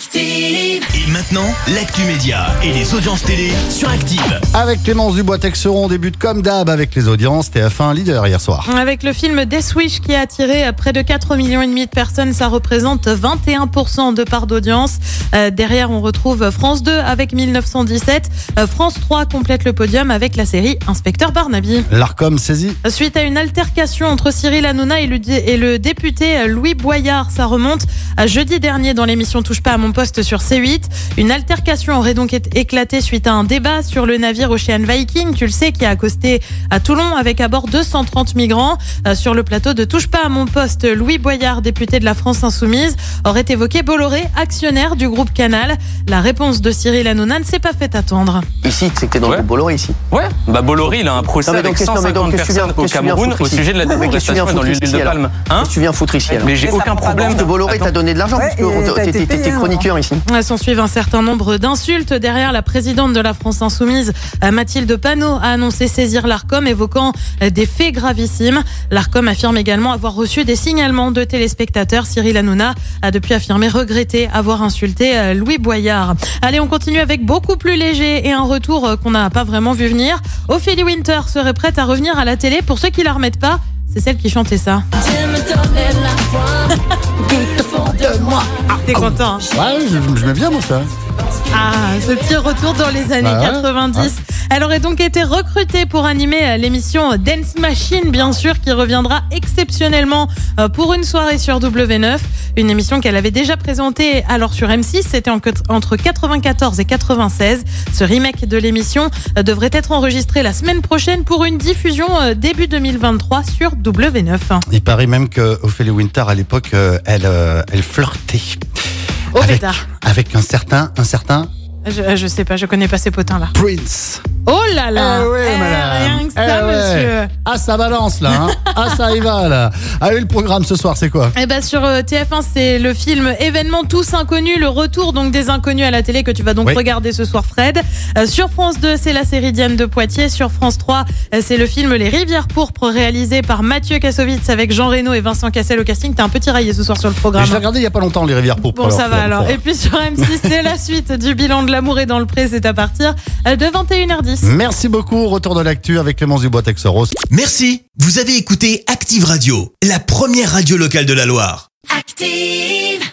Active. Et maintenant, l'actu média et les audiences télé sur Active. Avec Clémence Dubois-Texeron, on débute comme d'hab avec les audiences. TF1 leader hier soir. Avec le film Death Wish qui a attiré près de 4 millions et demi de personnes, ça représente 21% de part d'audience. Euh, derrière, on retrouve France 2 avec 1917. Euh, France 3 complète le podium avec la série Inspecteur Barnaby. L'ARCOM saisi. Suite à une altercation entre Cyril Hanouna et le, et le député Louis Boyard, ça remonte à jeudi dernier dans l'émission Touche pas à mon poste sur C8. Une altercation aurait donc été éclatée suite à un débat sur le navire Ocean Viking, tu le sais, qui a accosté à Toulon avec à bord 230 migrants. Euh, sur le plateau de Touche pas à mon poste, Louis Boyard, député de la France Insoumise, aurait évoqué Bolloré, actionnaire du groupe Canal. La réponse de Cyril Hanouna ne s'est pas fait attendre. Ici, t'es dans Ouais. le groupe Bolloré ici. Ouais, bah Bolloré, il a un procès Non, avec donc, qu'est-ce- non, mais donc, 150 qu'est-ce que tu viens- personnes au Cameroun au sujet de la déforestation dans foutre l'huile ici, de palme. Hein Qu'est-ce que tu viens foutre ici alors Mais j'ai aucun problème. Que Bolloré t'a donné de l'argent, parce que Ouais, et S'en suivent un certain nombre d'insultes. Derrière, la présidente de la France Insoumise, euh, Mathilde Panot, a annoncé saisir l'ARCOM, évoquant euh, des faits gravissimes. L'ARCOM affirme également avoir reçu des signalements de téléspectateurs. Cyril Hanouna a depuis affirmé regretter avoir insulté euh, Louis Boyard. Allez, on continue avec beaucoup plus léger et un retour qu'on n'a pas vraiment vu venir. Ophélie Winter serait prête à revenir à la télé. Pour ceux qui la remettent pas, c'est celle qui chantait ça. T'es content hein Ouais, je, je mets bien moi ça. Ah, ce petit retour dans les années Bah ouais, 90. Elle aurait donc été recrutée pour animer euh, l'émission Dance Machine, bien sûr, qui reviendra exceptionnellement euh, pour une soirée sur W9. Une émission qu'elle avait déjà présentée alors sur M6. C'était en- entre 94 et 96. Ce remake de l'émission euh, devrait être enregistré la semaine prochaine pour une diffusion euh, début 2023 sur W9. Il paraît même que Ophélie Winter à l'époque, euh, elle, euh, elle flirtait Au avec, pétard. avec un certain, un certain Je, je sais pas, je connais pas ces potins-là. Prince. Oh là là Eh ouais, Eh, madame. Rien que ça, Eh ouais. monsieur Ah, ça balance là. Hein. ah, ça y va là. Allez, le programme ce soir, c'est quoi? Eh ben sur euh, TF1, c'est le film Événement tous inconnus, le retour donc des inconnus à la télé que tu vas donc Oui. regarder ce soir, Fred. Euh, sur France 2, c'est la série Diane de Poitiers. Sur France 3, euh, c'est le film Les Rivières pourpres réalisé par Mathieu Kassovitz avec Jean Reno et Vincent Cassel au casting. T'es un peu tiraillé ce soir sur le programme. Je l'ai regardé il y a pas longtemps, les rivières pourpres. Bon, ça va alors. Et puis sur M6, c'est la suite du bilan de l'amour et dans le pré, c'est à partir de 21h10. Merci beaucoup. Retour de l'actu avec Clémence Dubois-Texeros. Merci, vous avez écouté Active Radio, la première radio locale de la Loire. Active.